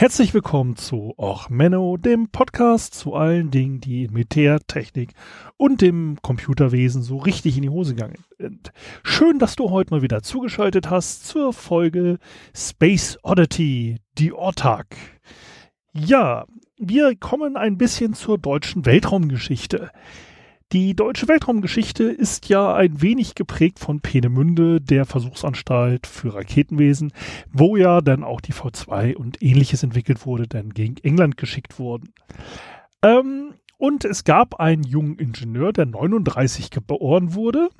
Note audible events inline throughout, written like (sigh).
Herzlich willkommen zu Och Menno, dem Podcast zu allen Dingen, die in Militär, Technik und dem Computerwesen so richtig in die Hose gegangen sind. Schön, dass du heute mal wieder zugeschaltet hast zur Folge Space Oddity, die Ortag. Ja, wir kommen ein bisschen zur deutschen Weltraumgeschichte. Die deutsche Weltraumgeschichte ist ja ein wenig geprägt von Peenemünde, der Versuchsanstalt für Raketenwesen, wo ja dann auch die V2 und ähnliches entwickelt wurde, dann gegen England geschickt wurden. Ähm, und es gab einen jungen Ingenieur, der 39 geboren wurde,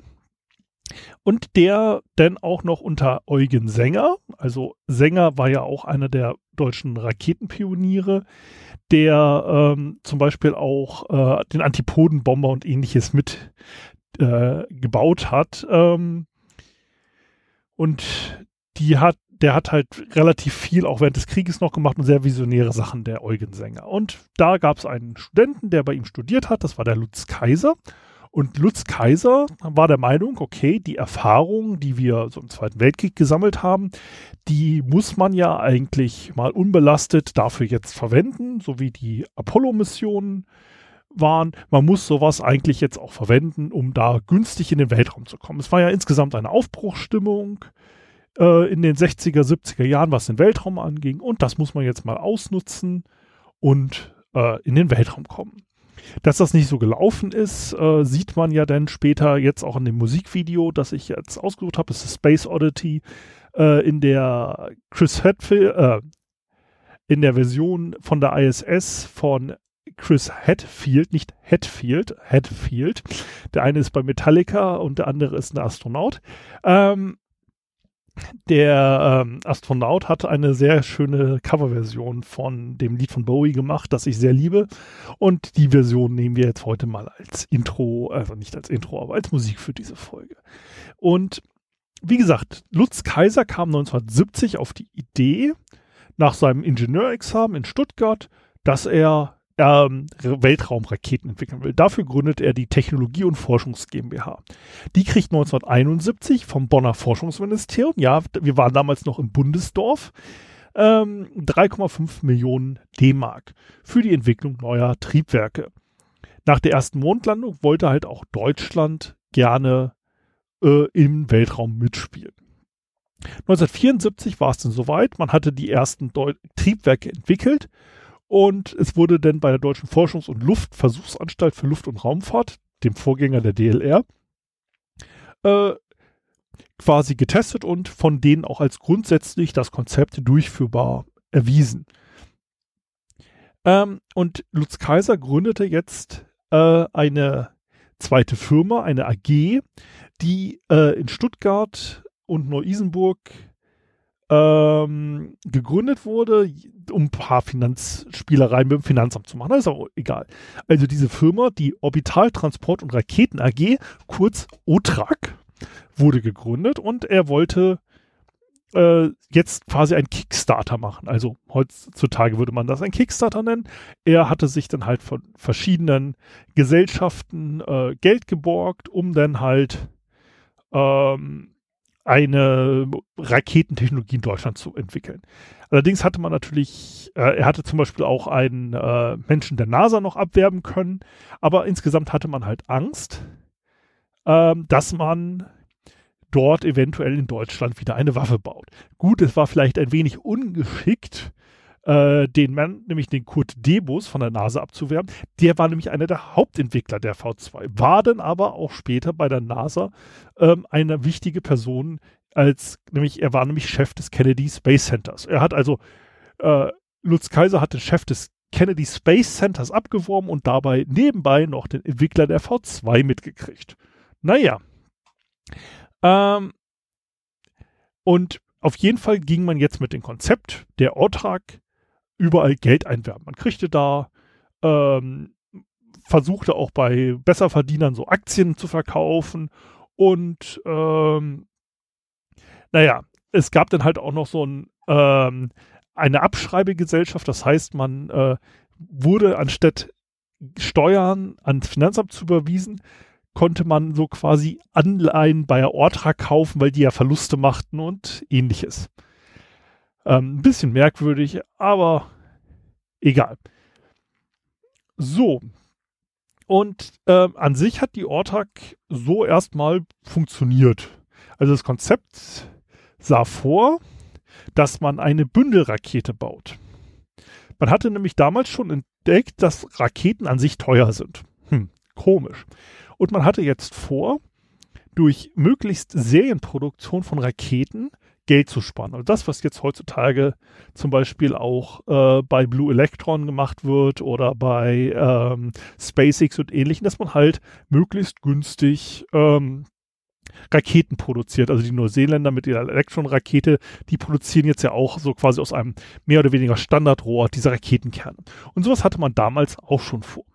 und der dann auch noch unter Eugen Sänger, also Sänger war ja auch einer der deutschen Raketenpioniere, der ähm, zum Beispiel auch äh, den Antipodenbomber und ähnliches mit äh, gebaut hat. Ähm, und die hat, der hat halt relativ viel auch während des Krieges noch gemacht und sehr visionäre Sachen, der Eugen Sänger. Und da gab es einen Studenten, der bei ihm studiert hat, das war der Lutz Kaiser. Und Lutz Kaiser war der Meinung, okay, die Erfahrungen, die wir so im Zweiten Weltkrieg gesammelt haben, die muss man ja eigentlich mal unbelastet dafür jetzt verwenden, so wie die Apollo-Missionen waren. Man muss sowas eigentlich jetzt auch verwenden, um da günstig in den Weltraum zu kommen. Es war ja insgesamt eine Aufbruchsstimmung äh, in den 60er, 70er Jahren, was den Weltraum anging. Und das muss man jetzt mal ausnutzen und äh, in den Weltraum kommen. Dass das nicht so gelaufen ist, äh, sieht man ja dann später jetzt auch in dem Musikvideo, das ich jetzt ausgesucht habe. Es ist Space Oddity äh, in der Chris Hadfield, äh, in der Version von der ISS von Chris Hadfield, nicht Hadfield, Hadfield. Der eine ist bei Metallica und der andere ist ein Astronaut. Ähm, der ähm, Astronaut hat eine sehr schöne Coverversion von dem Lied von Bowie gemacht, das ich sehr liebe. Und die Version nehmen wir jetzt heute mal als Intro, also nicht als Intro, aber als Musik für diese Folge. Und wie gesagt, Lutz Kaiser kam 1970 auf die Idee, nach seinem Ingenieurexamen in Stuttgart, dass er ähm, Weltraumraketen entwickeln will. Dafür gründet er die Technologie- und Forschungs GmbH. Die kriegt 1971 vom Bonner Forschungsministerium, ja, wir waren damals noch im Bundesdorf, ähm, 3,5 Millionen D-Mark für die Entwicklung neuer Triebwerke. Nach der ersten Mondlandung wollte halt auch Deutschland gerne äh, im Weltraum mitspielen. 1974 war es dann soweit, man hatte die ersten Deu Triebwerke entwickelt und es wurde dann bei der Deutschen Forschungs- und Luftversuchsanstalt für Luft- und Raumfahrt, dem Vorgänger der DLR, äh, quasi getestet und von denen auch als grundsätzlich das Konzept durchführbar erwiesen. Ähm, und Lutz Kaiser gründete jetzt äh, eine zweite Firma, eine AG, die äh, in Stuttgart und Neu-Isenburg ähm, gegründet wurde, um ein paar Finanzspielereien mit dem Finanzamt zu machen. Das ist auch egal. Also diese Firma, die Orbitaltransport und Raketen AG, kurz OTRAG, wurde gegründet und er wollte äh, jetzt quasi ein Kickstarter machen. Also heutzutage würde man das ein Kickstarter nennen. Er hatte sich dann halt von verschiedenen Gesellschaften äh, Geld geborgt, um dann halt ähm, eine Raketentechnologie in Deutschland zu entwickeln. Allerdings hatte man natürlich, äh, er hatte zum Beispiel auch einen äh, Menschen der NASA noch abwerben können, aber insgesamt hatte man halt Angst, äh, dass man dort eventuell in Deutschland wieder eine Waffe baut. Gut, es war vielleicht ein wenig ungeschickt, äh, den Mann, nämlich den Kurt Debus von der NASA abzuwerben. Der war nämlich einer der Hauptentwickler der V2, war dann aber auch später bei der NASA ähm, eine wichtige Person, als nämlich er war nämlich Chef des Kennedy Space Centers. Er hat also äh, Lutz Kaiser hat den Chef des Kennedy Space Centers abgeworben und dabei nebenbei noch den Entwickler der V2 mitgekriegt. Naja. Ähm, und auf jeden Fall ging man jetzt mit dem Konzept der Ortrag überall Geld einwerben. Man kriegte da, ähm, versuchte auch bei Besserverdienern so Aktien zu verkaufen und ähm, naja, es gab dann halt auch noch so ein, ähm, eine Abschreibegesellschaft, das heißt, man äh, wurde anstatt Steuern ans Finanzamt zu überwiesen, konnte man so quasi Anleihen bei der Ortra kaufen, weil die ja Verluste machten und ähnliches. Ähm, ein bisschen merkwürdig, aber egal. So. Und äh, an sich hat die Ortag so erstmal funktioniert. Also das Konzept sah vor, dass man eine Bündelrakete baut. Man hatte nämlich damals schon entdeckt, dass Raketen an sich teuer sind. Hm, komisch. Und man hatte jetzt vor, durch möglichst Serienproduktion von Raketen Geld zu sparen. Also das, was jetzt heutzutage zum Beispiel auch äh, bei Blue Electron gemacht wird oder bei ähm, SpaceX und ähnlichen, dass man halt möglichst günstig ähm, Raketen produziert. Also die Neuseeländer mit ihrer Electron-Rakete, die produzieren jetzt ja auch so quasi aus einem mehr oder weniger Standardrohr diese Raketenkerne. Und sowas hatte man damals auch schon vor.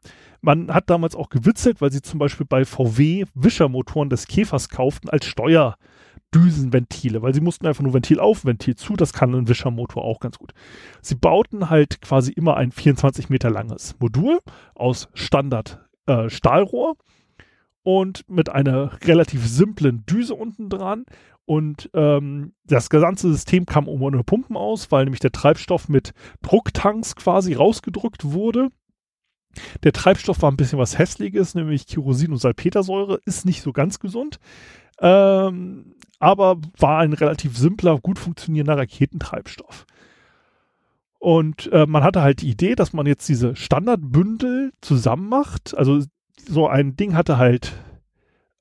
Man hat damals auch gewitzelt, weil sie zum Beispiel bei VW Wischermotoren des Käfers kauften als Steuerdüsenventile, weil sie mussten einfach nur Ventil auf, Ventil zu, das kann ein Wischermotor auch ganz gut. Sie bauten halt quasi immer ein 24 Meter langes Modul aus Standard äh, Stahlrohr und mit einer relativ simplen Düse unten dran. Und ähm, das ganze System kam ohne Pumpen aus, weil nämlich der Treibstoff mit Drucktanks quasi rausgedrückt wurde. Der Treibstoff war ein bisschen was Hässliches, nämlich Kerosin und Salpetersäure, ist nicht so ganz gesund, ähm, aber war ein relativ simpler, gut funktionierender Raketentreibstoff. Und äh, man hatte halt die Idee, dass man jetzt diese Standardbündel zusammen macht. Also so ein Ding hatte halt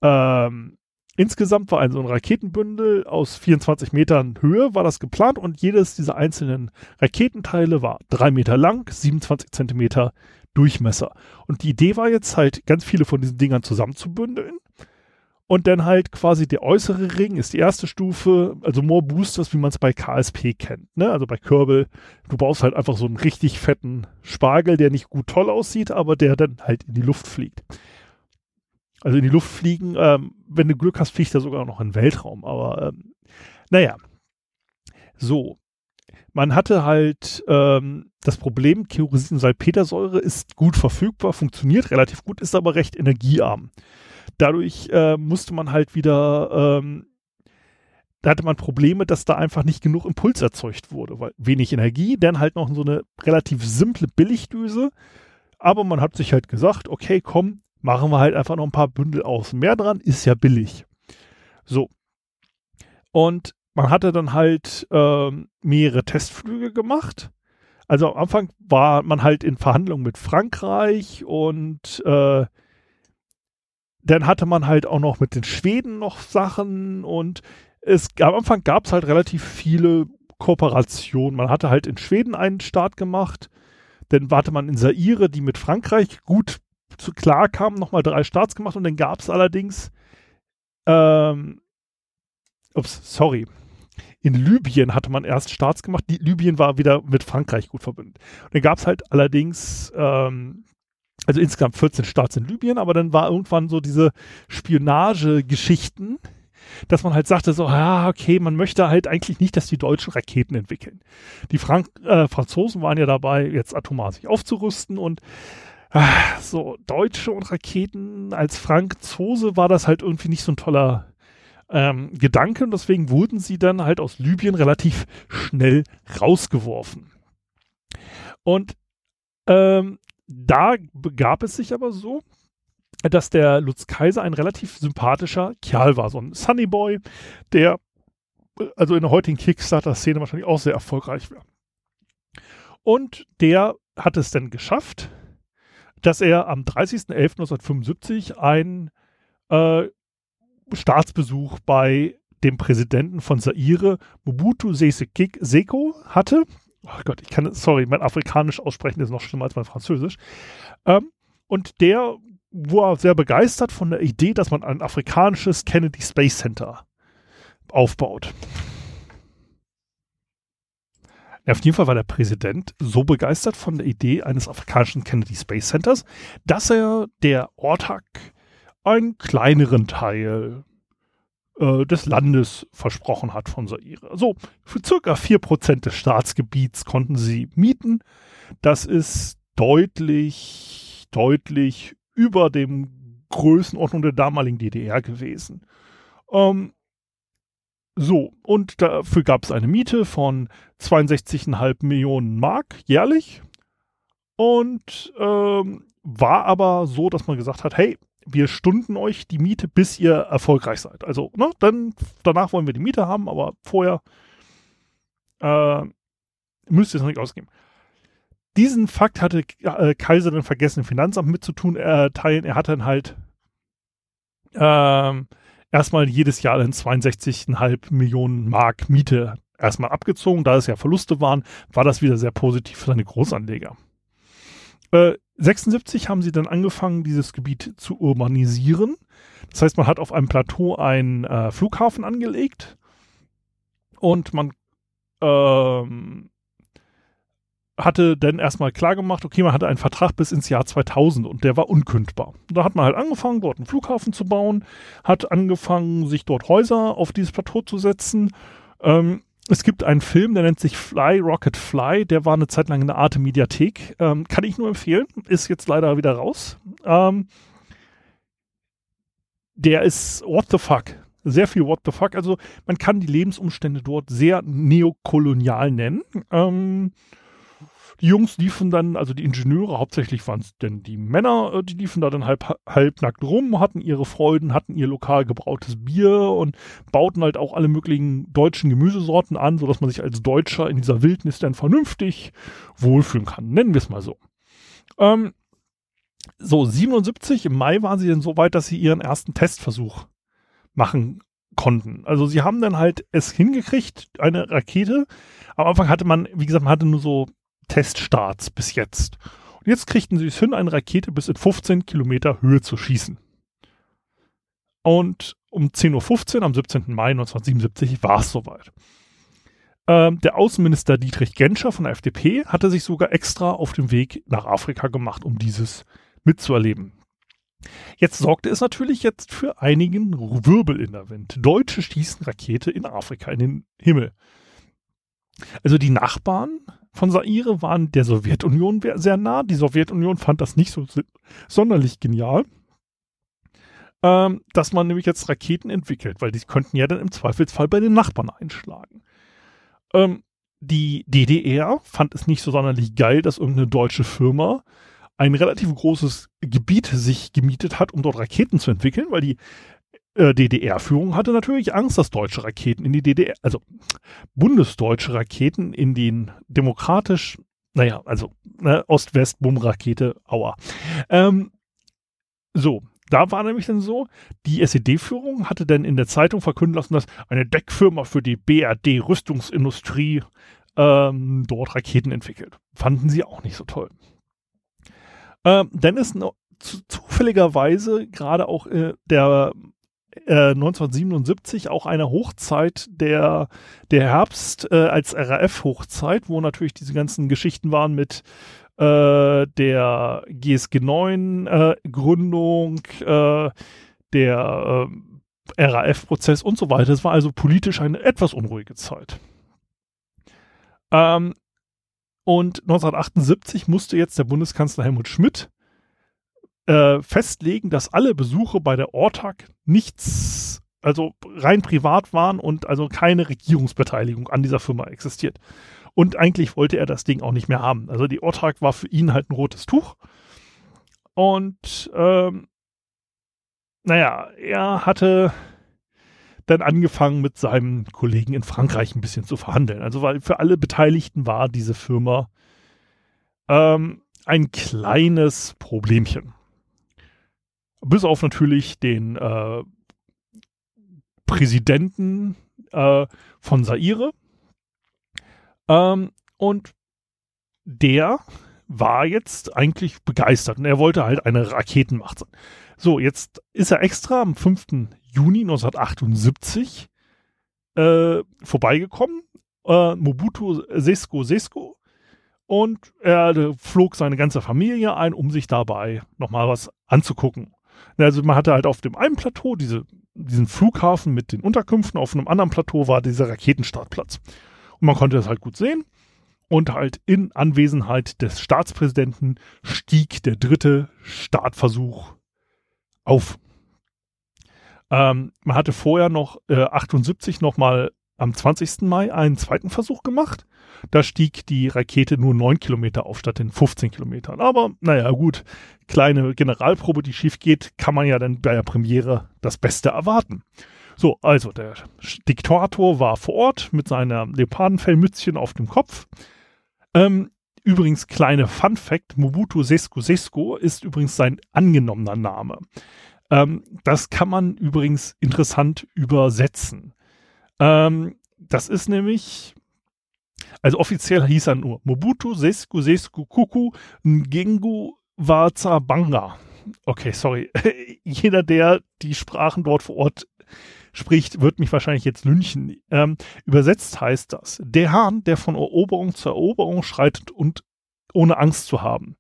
ähm, insgesamt war ein so ein Raketenbündel aus 24 Metern Höhe war das geplant und jedes dieser einzelnen Raketenteile war drei Meter lang, 27 Zentimeter Durchmesser. Und die Idee war jetzt halt, ganz viele von diesen Dingern zusammenzubündeln. Und dann halt quasi der äußere Ring ist die erste Stufe, also More Boosters, wie man es bei KSP kennt. Ne? Also bei Kerbal, du baust halt einfach so einen richtig fetten Spargel, der nicht gut toll aussieht, aber der dann halt in die Luft fliegt. Also in die Luft fliegen, ähm, wenn du Glück hast, fliegt er sogar noch in den Weltraum. Aber ähm, naja, so man hatte halt ähm, das Problem, Kerosin-Salpetersäure ist gut verfügbar, funktioniert relativ gut, ist aber recht energiearm. Dadurch äh, musste man halt wieder, ähm, da hatte man Probleme, dass da einfach nicht genug Impuls erzeugt wurde, weil wenig Energie, dann halt noch so eine relativ simple Billigdüse. Aber man hat sich halt gesagt, okay, komm, machen wir halt einfach noch ein paar Bündel aus. Mehr dran ist ja billig. So. Und man hatte dann halt ähm, mehrere Testflüge gemacht. Also am Anfang war man halt in Verhandlungen mit Frankreich und äh, dann hatte man halt auch noch mit den Schweden noch Sachen und es am Anfang gab es halt relativ viele Kooperationen. Man hatte halt in Schweden einen Start gemacht, dann warte man in Saire, die mit Frankreich gut zu klar kamen, nochmal drei Starts gemacht und dann gab es allerdings ähm, ups, sorry, in Libyen hatte man erst Starts gemacht. Die, Libyen war wieder mit Frankreich gut verbunden. Und dann gab es halt allerdings, ähm, also insgesamt 14 Starts in Libyen, aber dann war irgendwann so diese Spionagegeschichten, dass man halt sagte so, ja, okay, man möchte halt eigentlich nicht, dass die Deutschen Raketen entwickeln. Die Frank äh, Franzosen waren ja dabei, jetzt atomar sich aufzurüsten und äh, so Deutsche und Raketen als Franzose war das halt irgendwie nicht so ein toller ähm, Gedanke und deswegen wurden sie dann halt aus Libyen relativ schnell rausgeworfen. Und ähm, da begab es sich aber so, dass der Lutz Kaiser ein relativ sympathischer Kerl war, so ein Sunnyboy, der also in der heutigen Kickstarter-Szene wahrscheinlich auch sehr erfolgreich wäre. Und der hat es dann geschafft, dass er am 30.11.1975 ein äh, Staatsbesuch bei dem Präsidenten von Zaire, Mobutu Seko, hatte. Oh Gott, ich kann, sorry, mein Afrikanisch aussprechen ist noch schlimmer als mein Französisch. Ähm, und der war sehr begeistert von der Idee, dass man ein afrikanisches Kennedy Space Center aufbaut. Ja, auf jeden Fall war der Präsident so begeistert von der Idee eines afrikanischen Kennedy Space Centers, dass er der Ortak einen kleineren Teil äh, des Landes versprochen hat von Zaire. Also für circa 4% des Staatsgebiets konnten sie mieten. Das ist deutlich, deutlich über dem Größenordnung der damaligen DDR gewesen. Ähm, so, und dafür gab es eine Miete von 62,5 Millionen Mark jährlich. Und ähm, war aber so, dass man gesagt hat, hey, wir stunden euch die Miete, bis ihr erfolgreich seid. Also, ne, dann, danach wollen wir die Miete haben, aber vorher äh, müsst ihr es noch nicht ausgeben. Diesen Fakt hatte äh, Kaiser dann vergessen, im Finanzamt mitzutun, äh, teilen. Er hat dann halt ähm, erstmal jedes Jahr dann 62,5 Millionen Mark Miete erstmal abgezogen. Da es ja Verluste waren, war das wieder sehr positiv für seine Großanleger. Äh, 76 haben sie dann angefangen, dieses Gebiet zu urbanisieren. Das heißt, man hat auf einem Plateau einen äh, Flughafen angelegt und man ähm, hatte dann erstmal klar gemacht, okay, man hatte einen Vertrag bis ins Jahr 2000 und der war unkündbar. Da hat man halt angefangen, dort einen Flughafen zu bauen, hat angefangen, sich dort Häuser auf dieses Plateau zu setzen. Ähm, es gibt einen Film, der nennt sich Fly, Rocket Fly. Der war eine Zeit lang in der Arte Mediathek. Ähm, kann ich nur empfehlen. Ist jetzt leider wieder raus. Ähm, der ist what the fuck. Sehr viel what the fuck. Also man kann die Lebensumstände dort sehr neokolonial nennen. Ähm, die Jungs liefen dann, also die Ingenieure, hauptsächlich waren es denn die Männer, äh, die liefen da dann halb, halbnackt rum, hatten ihre Freuden, hatten ihr lokal gebrautes Bier und bauten halt auch alle möglichen deutschen Gemüsesorten an, sodass man sich als Deutscher in dieser Wildnis dann vernünftig wohlfühlen kann. Nennen wir es mal so. Ähm, so, 77 im Mai waren sie dann so weit, dass sie ihren ersten Testversuch machen konnten. Also sie haben dann halt es hingekriegt, eine Rakete. Am Anfang hatte man, wie gesagt, man hatte nur so Teststarts bis jetzt. Und jetzt kriegten sie es hin, eine Rakete bis in 15 Kilometer Höhe zu schießen. Und um 10.15 Uhr am 17. Mai 1977 war es soweit. Ähm, der Außenminister Dietrich Genscher von der FDP hatte sich sogar extra auf den Weg nach Afrika gemacht, um dieses mitzuerleben. Jetzt sorgte es natürlich jetzt für einigen Wirbel in der Wind. Deutsche schießen Rakete in Afrika in den Himmel. Also die Nachbarn von Saire waren der Sowjetunion sehr nah. Die Sowjetunion fand das nicht so sonderlich genial, ähm, dass man nämlich jetzt Raketen entwickelt, weil die könnten ja dann im Zweifelsfall bei den Nachbarn einschlagen. Ähm, die DDR fand es nicht so sonderlich geil, dass irgendeine deutsche Firma ein relativ großes Gebiet sich gemietet hat, um dort Raketen zu entwickeln, weil die äh, DDR-Führung hatte natürlich Angst, dass deutsche Raketen in die DDR, also bundesdeutsche Raketen in den demokratisch, naja, also ne, Ost-West-Bumm-Rakete, aua. Ähm, so, da war nämlich dann so, die SED-Führung hatte dann in der Zeitung verkünden lassen, dass eine Deckfirma für die BRD-Rüstungsindustrie ähm, dort Raketen entwickelt. Fanden sie auch nicht so toll. Ähm, dann ist zufälligerweise gerade auch äh, der 1977 äh, auch eine Hochzeit der, der Herbst äh, als RAF-Hochzeit, wo natürlich diese ganzen Geschichten waren mit äh, der GSG 9 äh, Gründung, äh, der RAF-Prozess und so weiter. Es war also politisch eine etwas unruhige Zeit. Ähm, und 1978 musste jetzt der Bundeskanzler Helmut Schmidt äh, festlegen, dass alle Besuche bei der Ortag nichts, also rein privat waren und also keine Regierungsbeteiligung an dieser Firma existiert. Und eigentlich wollte er das Ding auch nicht mehr haben. Also die Ortag war für ihn halt ein rotes Tuch. Und ähm, naja, er hatte dann angefangen mit seinem Kollegen in Frankreich ein bisschen zu verhandeln. Also weil für alle Beteiligten war diese Firma ähm, ein kleines Problemchen. Bis auf natürlich den äh, Präsidenten äh, von Saire. Ähm, und der war jetzt eigentlich begeistert und er wollte halt eine Raketenmacht sein. So, jetzt ist er extra am 5. Juni 1978 äh, vorbeigekommen. Äh, Mobutu Sesko Sesko und er flog seine ganze Familie ein, um sich dabei nochmal was anzugucken. Also man hatte halt auf dem einen Plateau diese diesen Flughafen mit den Unterkünften. Auf einem anderen Plateau war dieser Raketenstartplatz. Und man konnte das halt gut sehen. Und halt in Anwesenheit des Staatspräsidenten stieg der dritte Startversuch auf. Ähm, man hatte vorher noch äh, 78 nochmal am 20. Mai einen zweiten Versuch gemacht. Da stieg die Rakete nur 9 Kilometer auf statt den 15 Kilometern. Aber naja, gut, kleine Generalprobe, die schief geht, kann man ja dann bei der Premiere das Beste erwarten. So, also der Diktator war vor Ort mit seiner Leopardenfellmützchen auf dem Kopf. Ähm, übrigens, kleine Fun Fact: Mobutu Sesco Sesco ist übrigens sein angenommener Name. Ähm, das kann man übrigens interessant übersetzen. Ähm, das ist nämlich, also offiziell hieß er nur Mobutu Sesco Sesco Kuku Ngengu Wazabanga. Okay, sorry. (laughs) Jeder, der die Sprachen dort vor Ort spricht, wird mich wahrscheinlich jetzt lynchen. Ähm, übersetzt heißt das, der Hahn, der von Eroberung zu Eroberung schreitet und ohne Angst zu haben.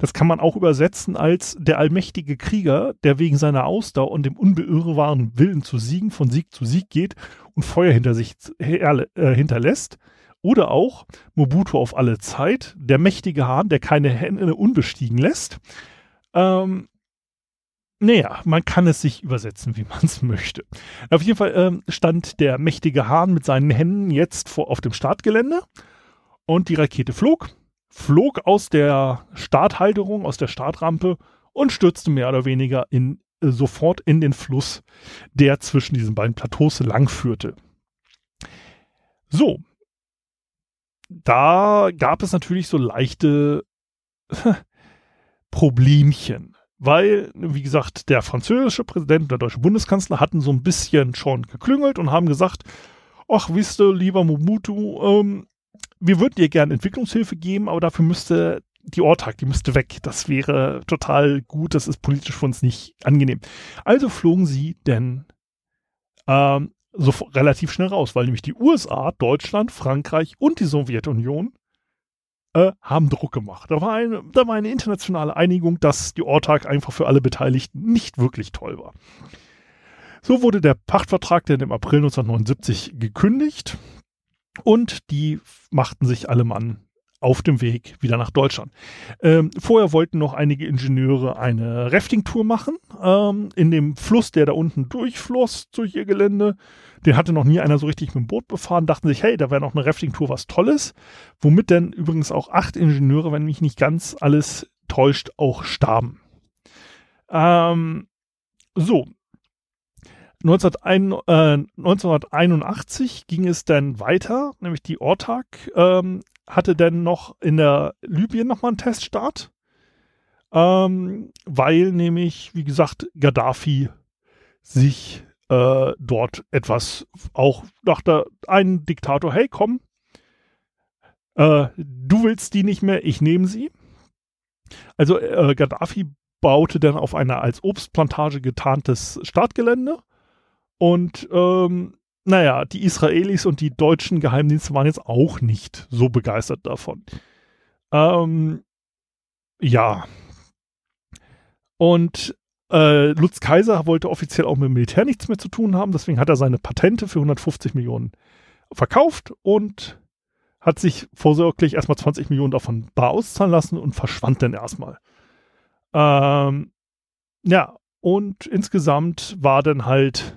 Das kann man auch übersetzen als der allmächtige Krieger, der wegen seiner Ausdauer und dem unbeirrbaren Willen zu siegen von Sieg zu Sieg geht und Feuer hinter sich äh, hinterlässt. Oder auch Mobutu auf alle Zeit, der mächtige Hahn, der keine Hände unbestiegen lässt. Ähm, naja, man kann es sich übersetzen, wie (laughs) man es möchte. Auf jeden Fall ähm, stand der mächtige Hahn mit seinen Händen jetzt vor, auf dem Startgelände und die Rakete flog, flog aus der Starthalterung, aus der Startrampe und stürzte mehr oder weniger in, äh, sofort in den Fluss, der zwischen diesen beiden Plateaus langführte. So, da gab es natürlich so leichte (laughs) Problemchen weil, wie gesagt, der französische Präsident und der deutsche Bundeskanzler hatten so ein bisschen schon geklüngelt und haben gesagt, ach, wisst ihr, lieber Mobutu, ähm, wir würden dir gerne Entwicklungshilfe geben, aber dafür müsste die Ortag, die müsste weg. Das wäre total gut, das ist politisch für uns nicht angenehm. Also flogen sie denn ähm, so relativ schnell raus, weil nämlich die USA, Deutschland, Frankreich und die Sowjetunion äh, haben Druck gemacht. Da war, eine, da war eine internationale Einigung, dass die Ortag einfach für alle Beteiligten nicht wirklich toll war. So wurde der Pachtvertrag dann im April 1979 gekündigt und die machten sich alle Mann auf dem Weg wieder nach Deutschland. Ähm, vorher wollten noch einige Ingenieure eine Rafting-Tour machen ähm, in dem Fluss, der da unten durchfloss durch ihr Gelände. Den hatte noch nie einer so richtig mit dem Boot befahren, dachten sich, hey, da wäre noch eine Rafting-Tour was Tolles. Womit dann übrigens auch acht Ingenieure, wenn mich nicht ganz alles täuscht, auch starben. Ähm, so. 1981, äh, 1981 ging es dann weiter, nämlich die Ortag ähm, hatte dann noch in der Libyen nochmal einen Teststart, ähm, weil nämlich, wie gesagt, Gaddafi sich äh, dort etwas auch dachte, ein Diktator, hey, komm, äh, du willst die nicht mehr, ich nehme sie. Also äh, Gaddafi baute dann auf einer als Obstplantage getarntes Startgelände und ähm, naja, die Israelis und die deutschen Geheimdienste waren jetzt auch nicht so begeistert davon. Ähm, ja. Und äh, Lutz Kaiser wollte offiziell auch mit dem Militär nichts mehr zu tun haben, deswegen hat er seine Patente für 150 Millionen verkauft und hat sich vorsorglich erstmal 20 Millionen davon bar auszahlen lassen und verschwand dann erstmal. Ähm, ja, und insgesamt war dann halt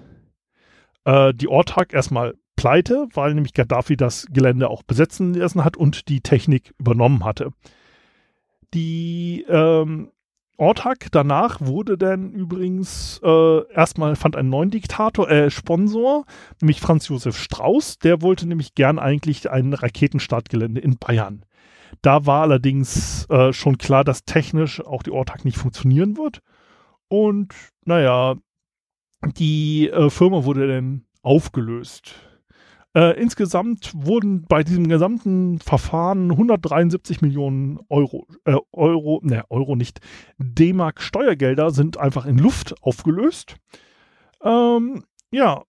äh, die Ortag erstmal pleite, weil nämlich Gaddafi das Gelände auch besetzen lassen hat und die Technik übernommen hatte. Die ähm, Ortag danach wurde dann übrigens äh, erstmal fand einen neuen Diktator, äh, Sponsor, nämlich Franz Josef Strauß. Der wollte nämlich gern eigentlich ein Raketenstartgelände in Bayern. Da war allerdings äh, schon klar, dass technisch auch die Ortag nicht funktionieren wird. Und naja, die äh, Firma wurde dann aufgelöst. Äh, insgesamt wurden bei diesem gesamten Verfahren 173 Millionen Euro, äh, Euro, ne, Euro nicht, D-Mark Steuergelder sind einfach in Luft aufgelöst. Ähm, ja.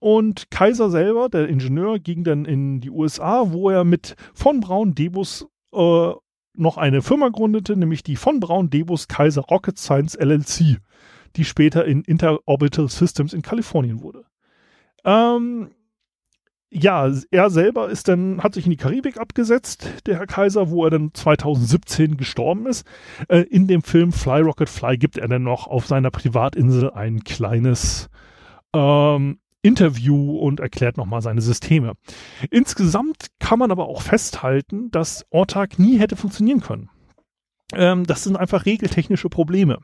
Und Kaiser selber, der Ingenieur, ging dann in die USA, wo er mit von Braun Debus äh, noch eine Firma gründete, nämlich die von Braun Debus Kaiser Rocket Science LLC. Die später in Interorbital Systems in Kalifornien wurde. Ähm, ja, er selber ist dann, hat sich in die Karibik abgesetzt, der Herr Kaiser, wo er dann 2017 gestorben ist. Äh, in dem Film Fly Rocket Fly gibt er dann noch auf seiner Privatinsel ein kleines ähm, Interview und erklärt nochmal seine Systeme. Insgesamt kann man aber auch festhalten, dass Ortag nie hätte funktionieren können. Ähm, das sind einfach regeltechnische Probleme.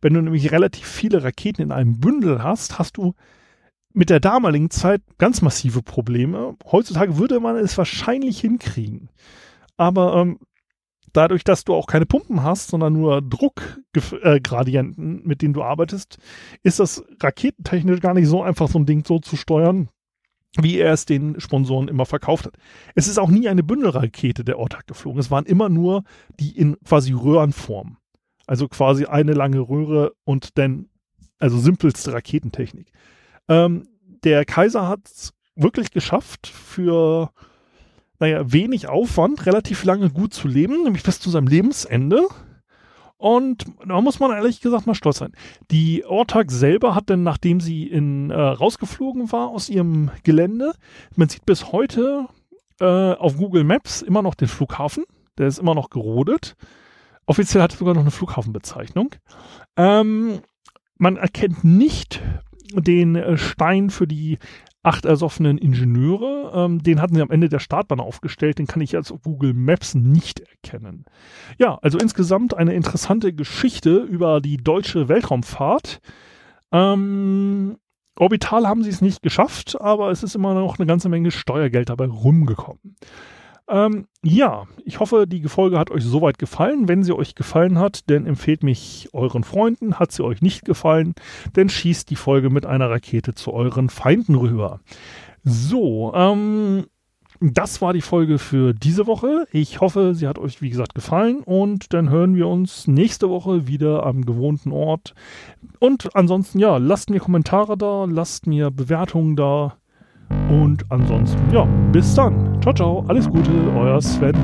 Wenn du nämlich relativ viele Raketen in einem Bündel hast, hast du mit der damaligen Zeit ganz massive Probleme. Heutzutage würde man es wahrscheinlich hinkriegen. Aber ähm, dadurch, dass du auch keine Pumpen hast, sondern nur Druckgradienten, äh, mit denen du arbeitest, ist das raketentechnisch gar nicht so einfach, so ein Ding so zu steuern, wie er es den Sponsoren immer verkauft hat. Es ist auch nie eine Bündelrakete der Ortag geflogen. Es waren immer nur die in quasi Röhrenform. Also quasi eine lange Röhre und dann, also simpelste Raketentechnik. Ähm, der Kaiser hat es wirklich geschafft, für naja, wenig Aufwand relativ lange gut zu leben, nämlich bis zu seinem Lebensende. Und da muss man ehrlich gesagt mal stolz sein. Die Ortag selber hat dann, nachdem sie in, äh, rausgeflogen war aus ihrem Gelände, man sieht bis heute äh, auf Google Maps immer noch den Flughafen. Der ist immer noch gerodet. Offiziell hat er sogar noch eine Flughafenbezeichnung. Ähm, man erkennt nicht den äh, Stein für die acht ersoffenen Ingenieure. Ähm, den hatten sie am Ende der Startbahn aufgestellt. Den kann ich jetzt auf Google Maps nicht erkennen. Ja, also insgesamt eine interessante Geschichte über die deutsche Weltraumfahrt. Ähm, orbital haben sie es nicht geschafft, aber es ist immer noch eine ganze Menge Steuergeld dabei rumgekommen. Ähm, ja, ich hoffe, die Folge hat euch soweit gefallen. Wenn sie euch gefallen hat, dann empfehlt mich euren Freunden. Hat sie euch nicht gefallen, dann schießt die Folge mit einer Rakete zu euren Feinden rüber. So, ähm, das war die Folge für diese Woche. Ich hoffe, sie hat euch, wie gesagt, gefallen und dann hören wir uns nächste Woche wieder am gewohnten Ort. Und ansonsten, ja, lasst mir Kommentare da, lasst mir Bewertungen da. Und ansonsten, ja, bis dann. Ciao, ciao. Alles Gute, euer Sven.